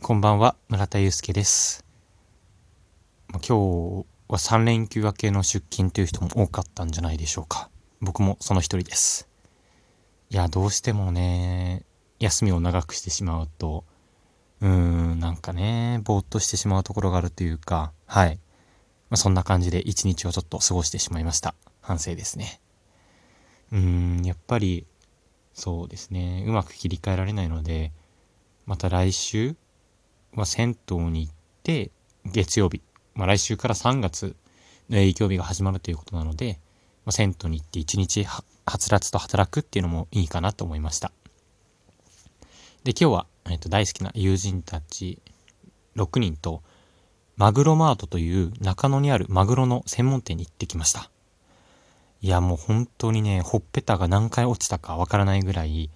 こんばんは、村田祐介です。今日は3連休明けの出勤という人も多かったんじゃないでしょうか。僕もその一人です。いや、どうしてもね、休みを長くしてしまうと、うーん、なんかね、ぼーっとしてしまうところがあるというか、はい。まあ、そんな感じで一日をちょっと過ごしてしまいました。反省ですね。うーん、やっぱり、そうですね、うまく切り替えられないので、また来週は銭湯に行って、月曜日、まあ、来週から3月の営業日が始まるということなので、まあ、銭湯に行って一日はつらつと働くっていうのもいいかなと思いました。で、今日は、えっと、大好きな友人たち6人と、マグロマートという中野にあるマグロの専門店に行ってきました。いや、もう本当にね、ほっぺたが何回落ちたかわからないぐらい、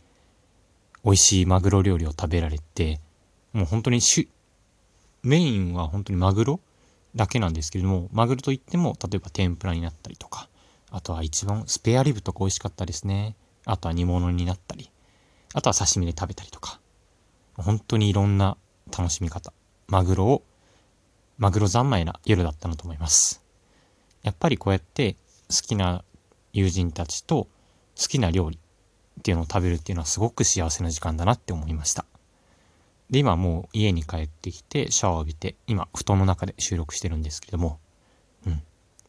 美味しいマグロ料理を食べられて、もう本当にしメインは本当にマグロだけなんですけれども、マグロといっても、例えば天ぷらになったりとか、あとは一番スペアリブとか美味しかったですね。あとは煮物になったり、あとは刺身で食べたりとか、本当にいろんな楽しみ方。マグロを、マグロ三昧な夜だったなと思います。やっぱりこうやって好きな友人たちと好きな料理っていうのを食べるっていうのはすごく幸せな時間だなって思いました。で、今もう家に帰ってきてシャワーを浴びて、今布団の中で収録してるんですけども、うん、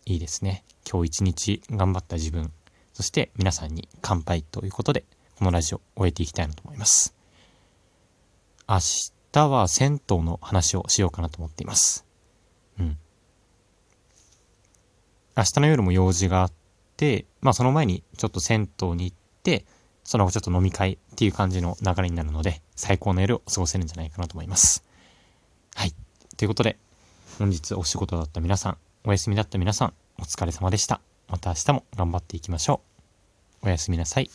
いいですね。今日一日頑張った自分、そして皆さんに乾杯ということで、このラジオを終えていきたいなと思います。明日は銭湯の話をしようかなと思っています。うん。明日の夜も用事があって、まあその前にちょっと銭湯に行って、その後ちょっと飲み会っていう感じの流れになるので、最高の夜を過ごせるんじゃないかなと思います。はい。ということで、本日お仕事だった皆さん、お休みだった皆さん、お疲れ様でした。また明日も頑張っていきましょう。おやすみなさい。